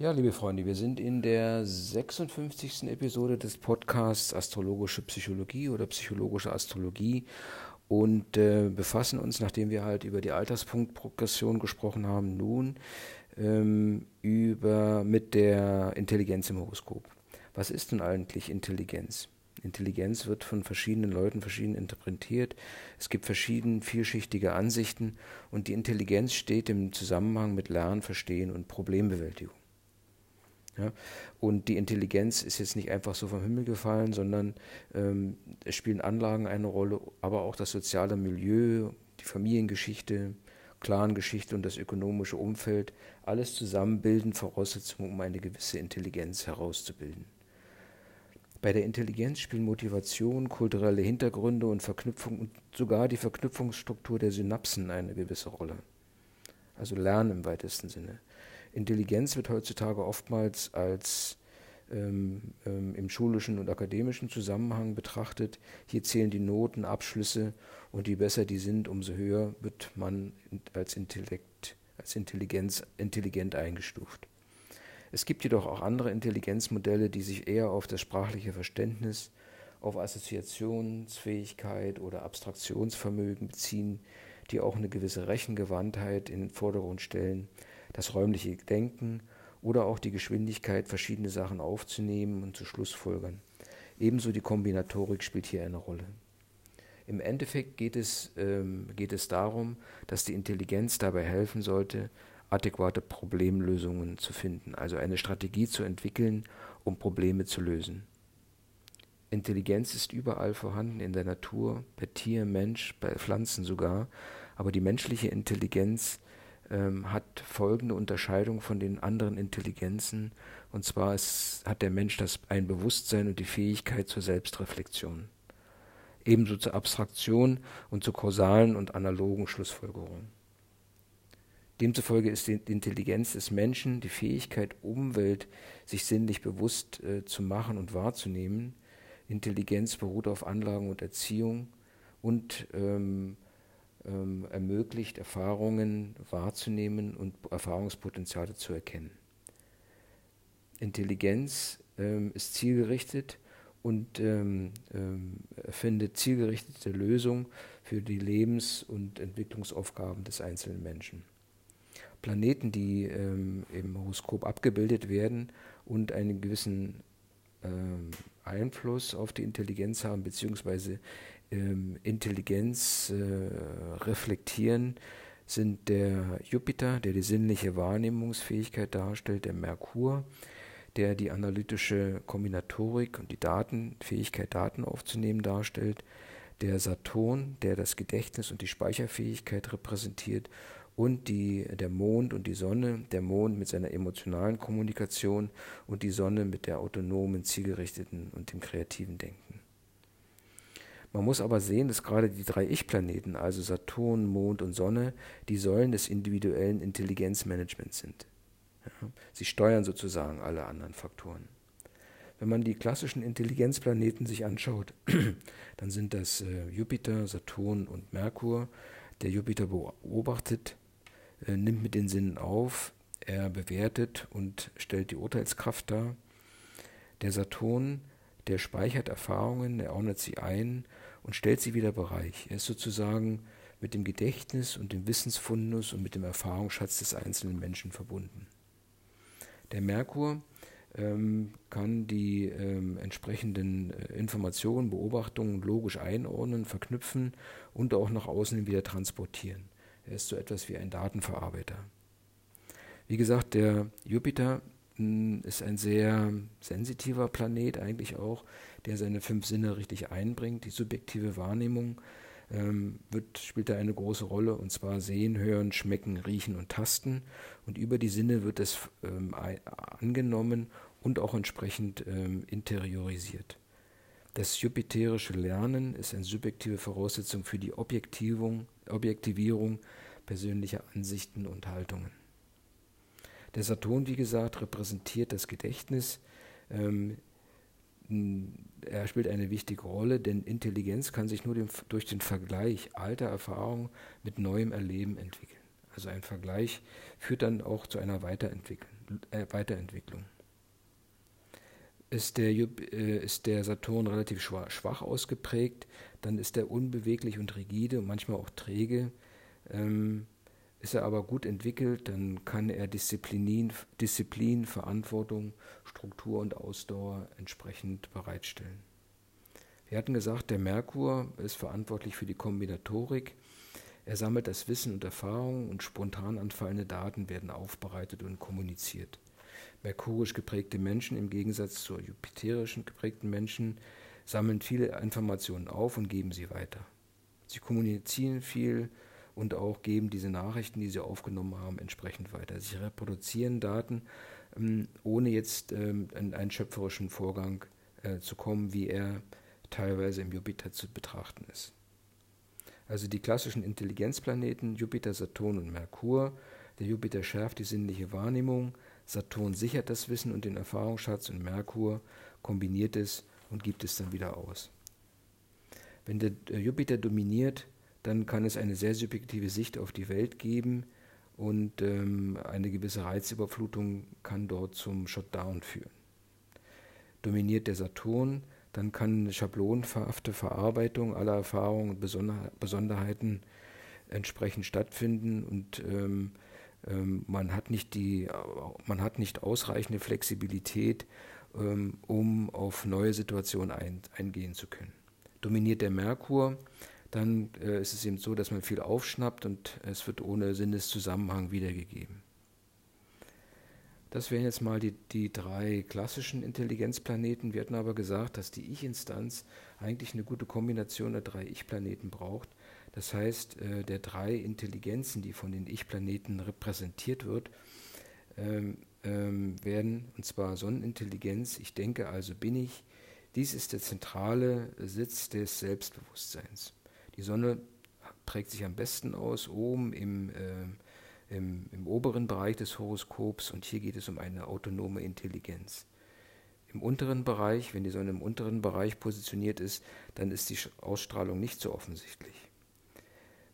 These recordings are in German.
Ja, liebe Freunde, wir sind in der 56. Episode des Podcasts Astrologische Psychologie oder Psychologische Astrologie und äh, befassen uns, nachdem wir halt über die Alterspunktprogression gesprochen haben, nun ähm, über mit der Intelligenz im Horoskop. Was ist denn eigentlich Intelligenz? Intelligenz wird von verschiedenen Leuten verschieden interpretiert. Es gibt verschiedene vielschichtige Ansichten und die Intelligenz steht im Zusammenhang mit Lernen, Verstehen und Problembewältigung. Ja? Und die Intelligenz ist jetzt nicht einfach so vom Himmel gefallen, sondern ähm, es spielen Anlagen eine Rolle, aber auch das soziale Milieu, die Familiengeschichte, Clangeschichte und das ökonomische Umfeld, alles zusammen bilden Voraussetzungen, um eine gewisse Intelligenz herauszubilden. Bei der Intelligenz spielen Motivation, kulturelle Hintergründe und Verknüpfung und sogar die Verknüpfungsstruktur der Synapsen eine gewisse Rolle. Also Lernen im weitesten Sinne. Intelligenz wird heutzutage oftmals als ähm, ähm, im schulischen und akademischen Zusammenhang betrachtet. Hier zählen die Noten, Abschlüsse und je besser die sind, umso höher wird man als, Intellekt, als Intelligenz, intelligent eingestuft. Es gibt jedoch auch andere Intelligenzmodelle, die sich eher auf das sprachliche Verständnis, auf Assoziationsfähigkeit oder Abstraktionsvermögen beziehen, die auch eine gewisse Rechengewandtheit in den Vordergrund stellen das räumliche Denken oder auch die Geschwindigkeit, verschiedene Sachen aufzunehmen und zu Schlussfolgern. Ebenso die Kombinatorik spielt hier eine Rolle. Im Endeffekt geht es, ähm, geht es darum, dass die Intelligenz dabei helfen sollte, adäquate Problemlösungen zu finden, also eine Strategie zu entwickeln, um Probleme zu lösen. Intelligenz ist überall vorhanden in der Natur, bei Tier, Mensch, bei Pflanzen sogar, aber die menschliche Intelligenz ähm, hat folgende Unterscheidung von den anderen Intelligenzen. Und zwar ist, hat der Mensch das ein Bewusstsein und die Fähigkeit zur Selbstreflexion. Ebenso zur Abstraktion und zur kausalen und analogen Schlussfolgerung. Demzufolge ist die Intelligenz des Menschen die Fähigkeit, Umwelt sich sinnlich bewusst äh, zu machen und wahrzunehmen. Intelligenz beruht auf Anlagen und Erziehung und ähm, ähm, ermöglicht, Erfahrungen wahrzunehmen und Erfahrungspotenziale zu erkennen. Intelligenz ähm, ist zielgerichtet und ähm, ähm, findet zielgerichtete Lösungen für die Lebens- und Entwicklungsaufgaben des einzelnen Menschen. Planeten, die ähm, im Horoskop abgebildet werden und einen gewissen ähm, Einfluss auf die Intelligenz haben, beziehungsweise ähm, Intelligenz äh, reflektieren, sind der Jupiter, der die sinnliche Wahrnehmungsfähigkeit darstellt, der Merkur, der die analytische Kombinatorik und die Datenfähigkeit, Daten aufzunehmen, darstellt, der Saturn, der das Gedächtnis und die Speicherfähigkeit repräsentiert und die, der Mond und die Sonne, der Mond mit seiner emotionalen Kommunikation und die Sonne mit der autonomen, zielgerichteten und dem kreativen Denken. Man muss aber sehen, dass gerade die drei Ich-Planeten, also Saturn, Mond und Sonne, die Säulen des individuellen Intelligenzmanagements sind. Ja, sie steuern sozusagen alle anderen Faktoren. Wenn man die klassischen Intelligenzplaneten sich anschaut, dann sind das äh, Jupiter, Saturn und Merkur. Der Jupiter beobachtet, äh, nimmt mit den Sinnen auf, er bewertet und stellt die Urteilskraft dar. Der Saturn, der speichert Erfahrungen, er ordnet sie ein und stellt sie wieder bereit. Er ist sozusagen mit dem Gedächtnis und dem Wissensfundus und mit dem Erfahrungsschatz des einzelnen Menschen verbunden. Der Merkur ähm, kann die ähm, entsprechenden äh, Informationen, Beobachtungen logisch einordnen, verknüpfen und auch nach außen wieder transportieren. Er ist so etwas wie ein Datenverarbeiter. Wie gesagt, der Jupiter ist ein sehr sensitiver Planet eigentlich auch, der seine fünf Sinne richtig einbringt. Die subjektive Wahrnehmung ähm, wird, spielt da eine große Rolle, und zwar sehen, hören, schmecken, riechen und tasten. Und über die Sinne wird es ähm, angenommen und auch entsprechend ähm, interiorisiert. Das jupiterische Lernen ist eine subjektive Voraussetzung für die Objektivierung persönlicher Ansichten und Haltungen. Der Saturn, wie gesagt, repräsentiert das Gedächtnis. Ähm, er spielt eine wichtige Rolle, denn Intelligenz kann sich nur dem, durch den Vergleich alter Erfahrungen mit neuem Erleben entwickeln. Also ein Vergleich führt dann auch zu einer Weiterentwicklung. Äh, Weiterentwicklung. Ist der, äh, ist der Saturn relativ schwach, schwach, ausgeprägt, dann ist er unbeweglich und rigide und manchmal auch träge. Ähm, ist er aber gut entwickelt, dann kann er Disziplin, Disziplin, Verantwortung, Struktur und Ausdauer entsprechend bereitstellen. Wir hatten gesagt, der Merkur ist verantwortlich für die Kombinatorik. Er sammelt das Wissen und Erfahrungen und spontan anfallende Daten werden aufbereitet und kommuniziert. Merkurisch geprägte Menschen im Gegensatz zu jupiterisch geprägten Menschen sammeln viele Informationen auf und geben sie weiter. Sie kommunizieren viel und auch geben diese Nachrichten, die sie aufgenommen haben, entsprechend weiter. Sie reproduzieren Daten, ähm, ohne jetzt ähm, in einen schöpferischen Vorgang äh, zu kommen, wie er teilweise im Jupiter zu betrachten ist. Also die klassischen Intelligenzplaneten Jupiter, Saturn und Merkur. Der Jupiter schärft die sinnliche Wahrnehmung, Saturn sichert das Wissen und den Erfahrungsschatz und Merkur kombiniert es und gibt es dann wieder aus. Wenn der Jupiter dominiert, dann kann es eine sehr subjektive Sicht auf die Welt geben und ähm, eine gewisse Reizüberflutung kann dort zum Shutdown führen. Dominiert der Saturn, dann kann eine schablonenhafte Verarbeitung aller Erfahrungen und Besonderheiten entsprechend stattfinden und ähm, ähm, man, hat nicht die, man hat nicht ausreichende Flexibilität, ähm, um auf neue Situationen ein, eingehen zu können. Dominiert der Merkur, dann äh, ist es eben so, dass man viel aufschnappt und es wird ohne Sinneszusammenhang wiedergegeben. Das wären jetzt mal die, die drei klassischen Intelligenzplaneten. Wir hatten aber gesagt, dass die Ich-Instanz eigentlich eine gute Kombination der drei Ich-Planeten braucht. Das heißt, äh, der drei Intelligenzen, die von den Ich-Planeten repräsentiert wird, ähm, ähm, werden, und zwar Sonnenintelligenz, ich denke also bin ich, dies ist der zentrale Sitz des Selbstbewusstseins. Die Sonne prägt sich am besten aus oben im äh, im, im oberen Bereich des Horoskops und hier geht es um eine autonome Intelligenz. Im unteren Bereich, wenn die Sonne im unteren Bereich positioniert ist, dann ist die Ausstrahlung nicht so offensichtlich.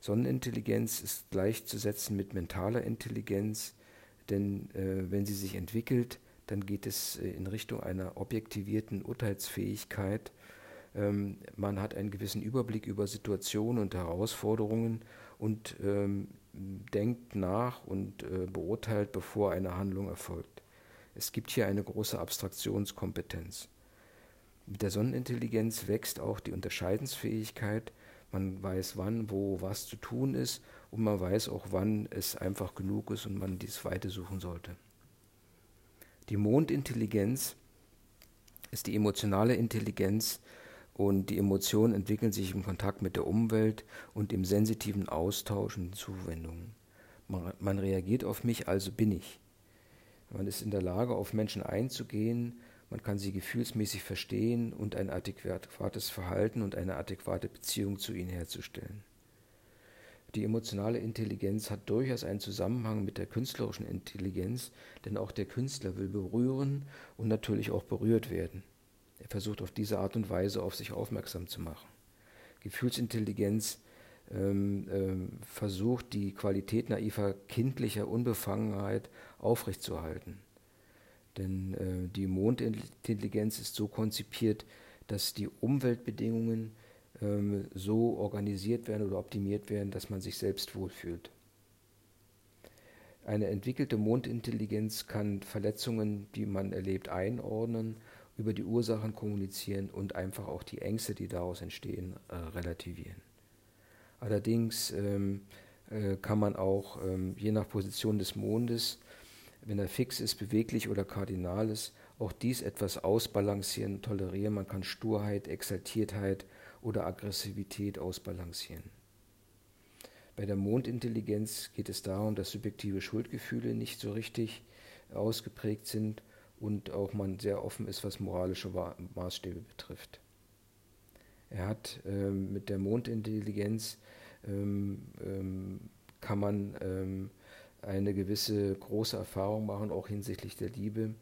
Sonnenintelligenz ist gleichzusetzen mit mentaler Intelligenz, denn äh, wenn sie sich entwickelt, dann geht es äh, in Richtung einer objektivierten Urteilsfähigkeit. Ähm, man hat einen gewissen Überblick über Situationen und Herausforderungen und ähm, denkt nach und äh, beurteilt, bevor eine Handlung erfolgt. Es gibt hier eine große Abstraktionskompetenz. Mit der Sonnenintelligenz wächst auch die Unterscheidensfähigkeit. Man weiß, wann, wo was zu tun ist und man weiß auch, wann es einfach genug ist und man dies Weite suchen sollte. Die Mondintelligenz ist die emotionale Intelligenz, und die Emotionen entwickeln sich im Kontakt mit der Umwelt und im sensitiven Austausch und Zuwendungen. Man, man reagiert auf mich, also bin ich. Man ist in der Lage, auf Menschen einzugehen, man kann sie gefühlsmäßig verstehen und ein adäquates Verhalten und eine adäquate Beziehung zu ihnen herzustellen. Die emotionale Intelligenz hat durchaus einen Zusammenhang mit der künstlerischen Intelligenz, denn auch der Künstler will berühren und natürlich auch berührt werden. Er versucht auf diese Art und Weise auf sich aufmerksam zu machen. Gefühlsintelligenz ähm, ähm, versucht, die Qualität naiver kindlicher Unbefangenheit aufrechtzuerhalten. Denn äh, die Mondintelligenz ist so konzipiert, dass die Umweltbedingungen ähm, so organisiert werden oder optimiert werden, dass man sich selbst wohlfühlt. Eine entwickelte Mondintelligenz kann Verletzungen, die man erlebt, einordnen über die Ursachen kommunizieren und einfach auch die Ängste, die daraus entstehen, äh, relativieren. Allerdings ähm, äh, kann man auch ähm, je nach Position des Mondes, wenn er fix ist, beweglich oder kardinal ist, auch dies etwas ausbalancieren, tolerieren. Man kann Sturheit, Exaltiertheit oder Aggressivität ausbalancieren. Bei der Mondintelligenz geht es darum, dass subjektive Schuldgefühle nicht so richtig ausgeprägt sind und auch man sehr offen ist, was moralische Maßstäbe betrifft. Er hat ähm, mit der Mondintelligenz ähm, ähm, kann man ähm, eine gewisse große Erfahrung machen, auch hinsichtlich der Liebe.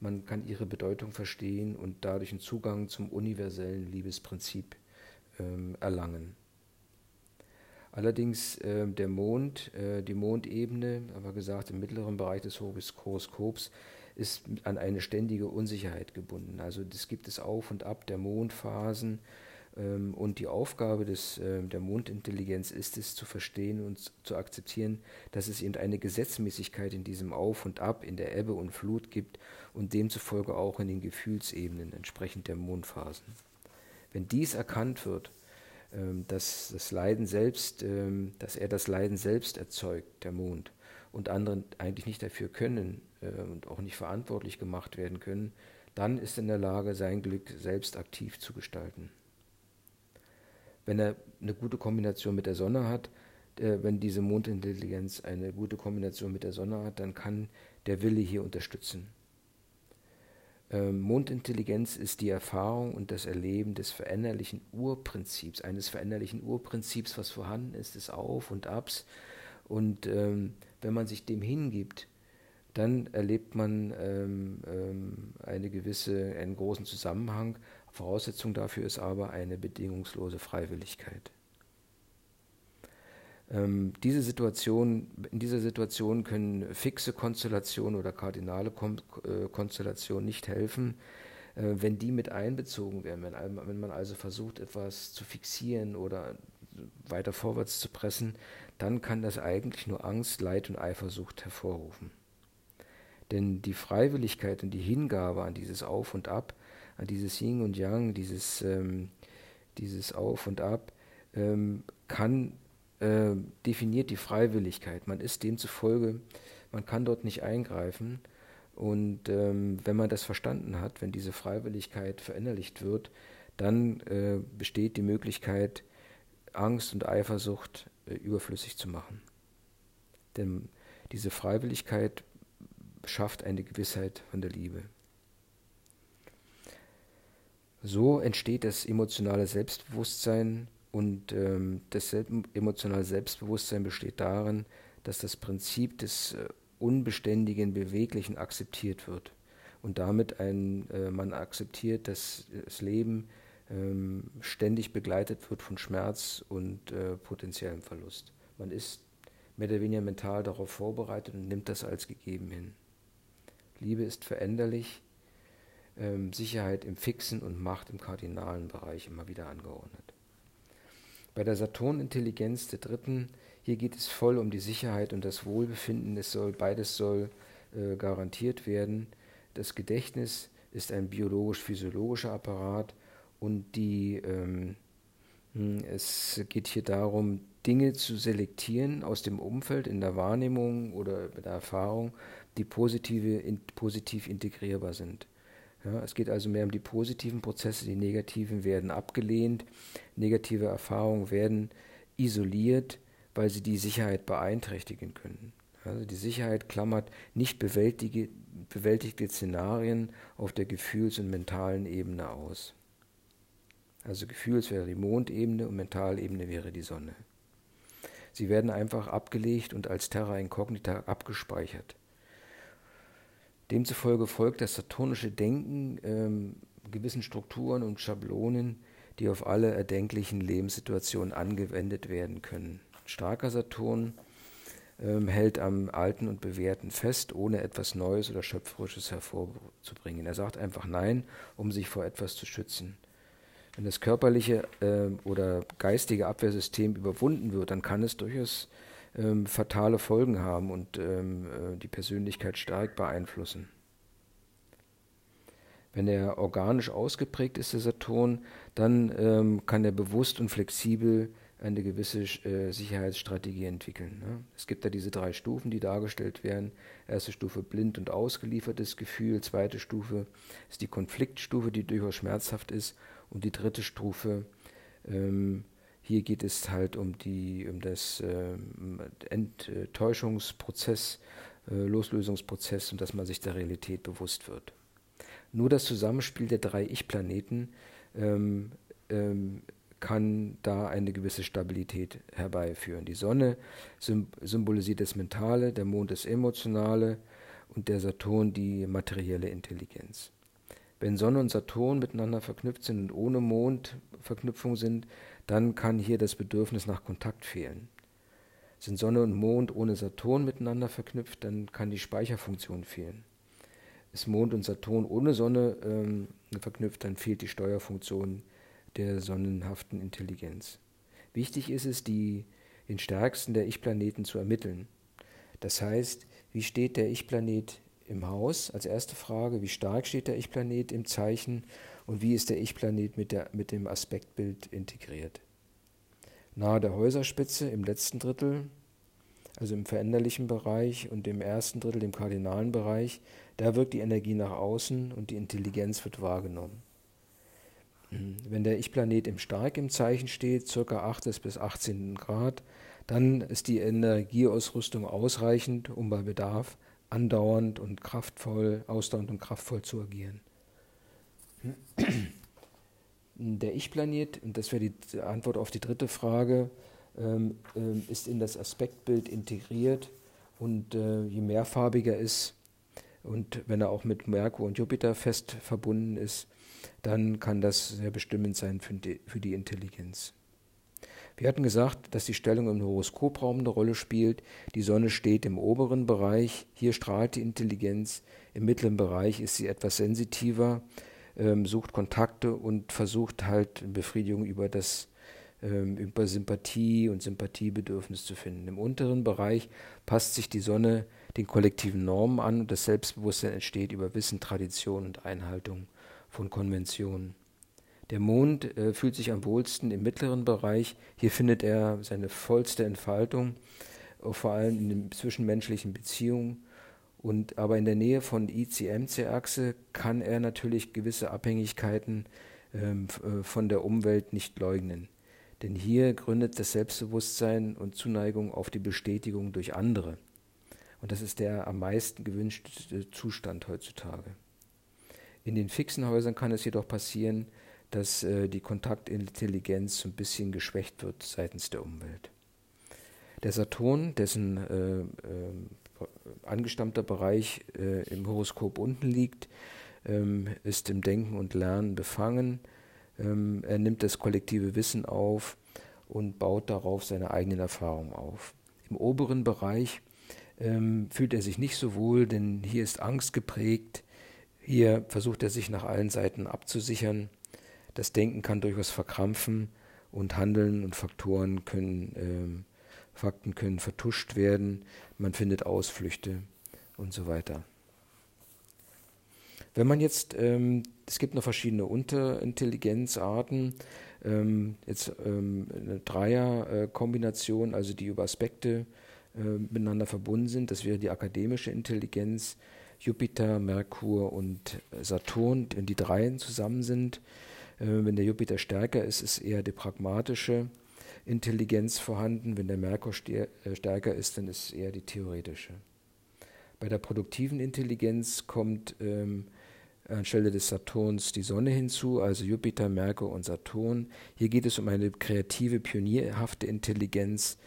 Man kann ihre Bedeutung verstehen und dadurch einen Zugang zum universellen Liebesprinzip ähm, erlangen. Allerdings äh, der Mond, äh, die Mondebene, aber gesagt im mittleren Bereich des Horoskops, ist an eine ständige Unsicherheit gebunden. Also das gibt es auf und ab der Mondphasen ähm, und die Aufgabe des, äh, der Mondintelligenz ist es zu verstehen und zu akzeptieren, dass es eben eine Gesetzmäßigkeit in diesem Auf und Ab, in der Ebbe und Flut gibt und demzufolge auch in den Gefühlsebenen entsprechend der Mondphasen. Wenn dies erkannt wird, ähm, dass das Leiden selbst, ähm, dass er das Leiden selbst erzeugt, der Mond, und andere eigentlich nicht dafür können und auch nicht verantwortlich gemacht werden können, dann ist er in der Lage, sein Glück selbst aktiv zu gestalten. Wenn er eine gute Kombination mit der Sonne hat, äh, wenn diese Mondintelligenz eine gute Kombination mit der Sonne hat, dann kann der Wille hier unterstützen. Ähm, Mondintelligenz ist die Erfahrung und das Erleben des veränderlichen Urprinzips, eines veränderlichen Urprinzips, was vorhanden ist, des Auf und Abs. Und ähm, wenn man sich dem hingibt, dann erlebt man ähm, ähm, eine gewisse, einen großen Zusammenhang. Voraussetzung dafür ist aber eine bedingungslose Freiwilligkeit. Ähm, diese Situation, in dieser Situation können fixe Konstellationen oder kardinale Kon äh, Konstellationen nicht helfen, äh, wenn die mit einbezogen werden. Wenn, wenn man also versucht, etwas zu fixieren oder weiter vorwärts zu pressen, dann kann das eigentlich nur Angst, Leid und Eifersucht hervorrufen. Denn die Freiwilligkeit und die Hingabe an dieses Auf und Ab, an dieses Yin und Yang, dieses, ähm, dieses Auf und Ab, ähm, kann äh, definiert die Freiwilligkeit. Man ist demzufolge, man kann dort nicht eingreifen. Und ähm, wenn man das verstanden hat, wenn diese Freiwilligkeit verinnerlicht wird, dann äh, besteht die Möglichkeit, Angst und Eifersucht äh, überflüssig zu machen. Denn diese Freiwilligkeit schafft eine Gewissheit von der Liebe. So entsteht das emotionale Selbstbewusstsein und ähm, das emotionale Selbstbewusstsein besteht darin, dass das Prinzip des äh, Unbeständigen, Beweglichen akzeptiert wird. Und damit ein, äh, man akzeptiert, dass das Leben ähm, ständig begleitet wird von Schmerz und äh, potenziellem Verlust. Man ist mehr oder weniger mental darauf vorbereitet und nimmt das als gegeben hin. Liebe ist veränderlich, ähm, Sicherheit im fixen und Macht im kardinalen Bereich immer wieder angeordnet. Bei der Saturnintelligenz der dritten, hier geht es voll um die Sicherheit und das Wohlbefinden. Es soll, beides soll äh, garantiert werden. Das Gedächtnis ist ein biologisch-physiologischer Apparat und die, ähm, hm, es geht hier darum, Dinge zu selektieren aus dem Umfeld in der Wahrnehmung oder der Erfahrung, die positive, in, positiv integrierbar sind. Ja, es geht also mehr um die positiven Prozesse, die negativen werden abgelehnt, negative Erfahrungen werden isoliert, weil sie die Sicherheit beeinträchtigen können. Also die Sicherheit klammert nicht bewältige, bewältigte Szenarien auf der Gefühls- und mentalen Ebene aus. Also Gefühls wäre die Mondebene und Mentalebene wäre die Sonne. Sie werden einfach abgelegt und als Terra incognita abgespeichert. Demzufolge folgt das saturnische Denken ähm, gewissen Strukturen und Schablonen, die auf alle erdenklichen Lebenssituationen angewendet werden können. Starker Saturn ähm, hält am Alten und Bewährten fest, ohne etwas Neues oder Schöpferisches hervorzubringen. Er sagt einfach Nein, um sich vor etwas zu schützen. Wenn das körperliche äh, oder geistige Abwehrsystem überwunden wird, dann kann es durchaus ähm, fatale Folgen haben und ähm, äh, die Persönlichkeit stark beeinflussen. Wenn er organisch ausgeprägt ist, der Saturn, dann ähm, kann er bewusst und flexibel eine gewisse äh, Sicherheitsstrategie entwickeln. Ne? Es gibt da diese drei Stufen, die dargestellt werden. Erste Stufe blind und ausgeliefertes Gefühl, zweite Stufe ist die Konfliktstufe, die durchaus schmerzhaft ist, und die dritte Stufe ähm, hier geht es halt um, die, um das äh, Enttäuschungsprozess, äh, Loslösungsprozess und dass man sich der Realität bewusst wird. Nur das Zusammenspiel der drei Ich-Planeten ähm, ähm, kann da eine gewisse Stabilität herbeiführen. Die Sonne symbolisiert das Mentale, der Mond das Emotionale und der Saturn die materielle Intelligenz. Wenn Sonne und Saturn miteinander verknüpft sind und ohne Mondverknüpfung sind, dann kann hier das Bedürfnis nach Kontakt fehlen. Sind Sonne und Mond ohne Saturn miteinander verknüpft, dann kann die Speicherfunktion fehlen. Ist Mond und Saturn ohne Sonne ähm, verknüpft, dann fehlt die Steuerfunktion der sonnenhaften Intelligenz. Wichtig ist es, die, den stärksten der Ich-Planeten zu ermitteln. Das heißt, wie steht der Ich-Planet im Haus als erste Frage, wie stark steht der Ich-Planet im Zeichen und wie ist der Ich-Planet mit, mit dem Aspektbild integriert. Nahe der Häuserspitze im letzten Drittel, also im veränderlichen Bereich und im ersten Drittel, im kardinalen Bereich, da wirkt die Energie nach außen und die Intelligenz wird wahrgenommen. Wenn der Ich-Planet im Stark im Zeichen steht, ca. 8. bis 18. Grad, dann ist die Energieausrüstung ausreichend, um bei Bedarf andauernd und kraftvoll, ausdauernd und kraftvoll zu agieren. Der Ich-Planet, und das wäre die Antwort auf die dritte Frage, ähm, ähm, ist in das Aspektbild integriert und äh, je mehrfarbiger ist und wenn er auch mit Merkur und Jupiter fest verbunden ist, dann kann das sehr bestimmend sein für die, Intelligenz. Wir hatten gesagt, dass die Stellung im Horoskopraum eine Rolle spielt. Die Sonne steht im oberen Bereich, hier strahlt die Intelligenz, im mittleren Bereich ist sie etwas sensitiver, ähm, sucht Kontakte und versucht halt Befriedigung über das ähm, über Sympathie und Sympathiebedürfnis zu finden. Im unteren Bereich passt sich die Sonne den kollektiven Normen an und das Selbstbewusstsein entsteht über Wissen, Tradition und Einhaltung von Konventionen. Der Mond äh, fühlt sich am wohlsten im mittleren Bereich. Hier findet er seine vollste Entfaltung, äh, vor allem in den zwischenmenschlichen Beziehungen. Und aber in der Nähe von IC-MC-Achse kann er natürlich gewisse Abhängigkeiten ähm, äh, von der Umwelt nicht leugnen. Denn hier gründet das Selbstbewusstsein und Zuneigung auf die Bestätigung durch andere. Und das ist der am meisten gewünschte Zustand heutzutage. In den fixen Häusern kann es jedoch passieren, dass äh, die Kontaktintelligenz ein bisschen geschwächt wird seitens der Umwelt. Der Saturn, dessen äh, äh, angestammter Bereich äh, im Horoskop unten liegt, ähm, ist im Denken und Lernen befangen. Ähm, er nimmt das kollektive Wissen auf und baut darauf seine eigenen Erfahrungen auf. Im oberen Bereich ähm, fühlt er sich nicht so wohl, denn hier ist Angst geprägt. Hier versucht er sich nach allen Seiten abzusichern. Das Denken kann durchaus verkrampfen und Handeln und Faktoren können, ähm, Fakten können vertuscht werden. Man findet Ausflüchte und so weiter. Wenn man jetzt, ähm, es gibt noch verschiedene Unterintelligenzarten, ähm, jetzt ähm, eine Dreierkombination, also die über Aspekte äh, miteinander verbunden sind, das wäre die akademische Intelligenz, Jupiter, Merkur und Saturn, wenn die Dreien zusammen sind, äh, wenn der Jupiter stärker ist, ist eher die pragmatische Intelligenz vorhanden. Wenn der Merkur äh, stärker ist, dann ist eher die theoretische. Bei der produktiven Intelligenz kommt ähm, anstelle des Saturns die Sonne hinzu, also Jupiter, Merkur und Saturn. Hier geht es um eine kreative, pionierhafte Intelligenz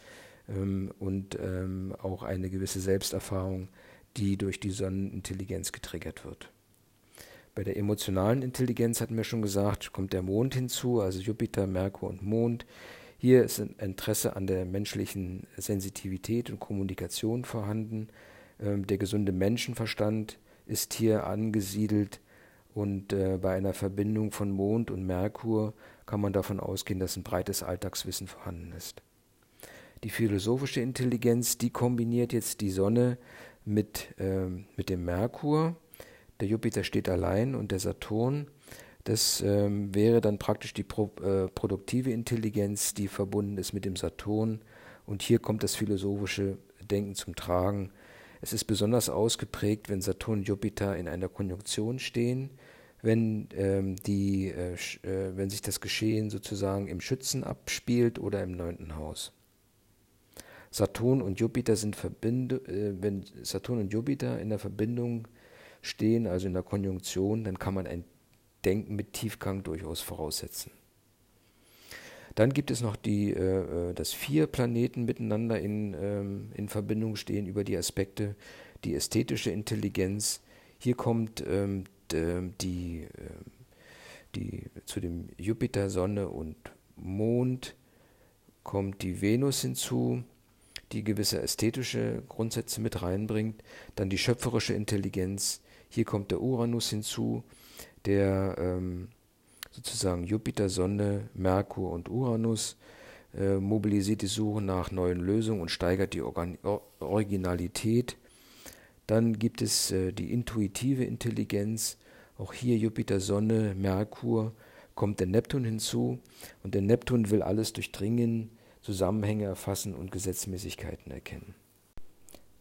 ähm, und ähm, auch eine gewisse Selbsterfahrung, die durch die Sonnenintelligenz getriggert wird. Bei der emotionalen Intelligenz hatten wir schon gesagt, kommt der Mond hinzu, also Jupiter, Merkur und Mond. Hier ist ein Interesse an der menschlichen Sensitivität und Kommunikation vorhanden. Ähm, der gesunde Menschenverstand ist hier angesiedelt und äh, bei einer Verbindung von Mond und Merkur kann man davon ausgehen, dass ein breites Alltagswissen vorhanden ist. Die philosophische Intelligenz, die kombiniert jetzt die Sonne mit, äh, mit dem Merkur der Jupiter steht allein und der Saturn, das ähm, wäre dann praktisch die pro, äh, produktive Intelligenz, die verbunden ist mit dem Saturn. Und hier kommt das philosophische Denken zum Tragen. Es ist besonders ausgeprägt, wenn Saturn und Jupiter in einer Konjunktion stehen, wenn, ähm, die, äh, äh, wenn sich das Geschehen sozusagen im Schützen abspielt oder im neunten Haus. Saturn und Jupiter sind Verbind äh, wenn Saturn und Jupiter in der Verbindung stehen, also in der Konjunktion, dann kann man ein Denken mit Tiefgang durchaus voraussetzen. Dann gibt es noch die, äh, äh, dass vier Planeten miteinander in, ähm, in Verbindung stehen über die Aspekte, die ästhetische Intelligenz. Hier kommt ähm, die, äh, die zu dem Jupiter, Sonne und Mond kommt die Venus hinzu, die gewisse ästhetische Grundsätze mit reinbringt. Dann die schöpferische Intelligenz. Hier kommt der Uranus hinzu, der ähm, sozusagen Jupiter, Sonne, Merkur und Uranus äh, mobilisiert die Suche nach neuen Lösungen und steigert die Organ Originalität. Dann gibt es äh, die intuitive Intelligenz. Auch hier Jupiter, Sonne, Merkur kommt der Neptun hinzu. Und der Neptun will alles durchdringen, Zusammenhänge erfassen und Gesetzmäßigkeiten erkennen.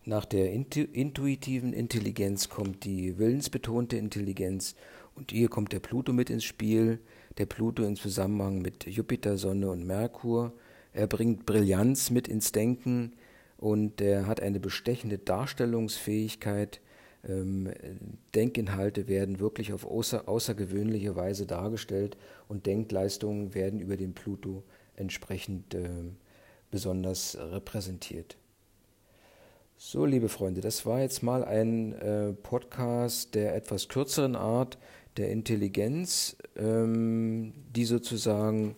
Nach der intuitiven Intelligenz kommt die willensbetonte Intelligenz und hier kommt der Pluto mit ins Spiel, der Pluto im Zusammenhang mit Jupiter, Sonne und Merkur. Er bringt Brillanz mit ins Denken und er hat eine bestechende Darstellungsfähigkeit. Ähm, Denkinhalte werden wirklich auf außer, außergewöhnliche Weise dargestellt und Denkleistungen werden über den Pluto entsprechend äh, besonders repräsentiert. So, liebe Freunde, das war jetzt mal ein äh, Podcast der etwas kürzeren Art der Intelligenz, ähm, die sozusagen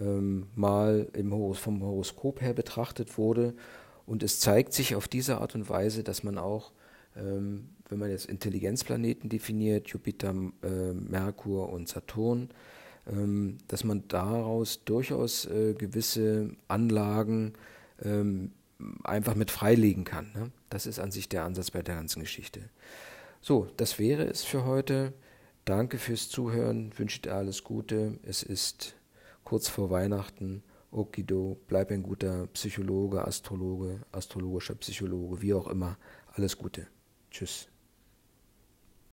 ähm, mal Horos vom Horoskop her betrachtet wurde. Und es zeigt sich auf diese Art und Weise, dass man auch, ähm, wenn man jetzt Intelligenzplaneten definiert, Jupiter, äh, Merkur und Saturn, dass man daraus durchaus äh, gewisse Anlagen ähm, einfach mit freilegen kann. Ne? Das ist an sich der Ansatz bei der ganzen Geschichte. So, das wäre es für heute. Danke fürs Zuhören, wünsche dir alles Gute. Es ist kurz vor Weihnachten. Okido, bleib ein guter Psychologe, Astrologe, astrologischer Psychologe, wie auch immer. Alles Gute. Tschüss.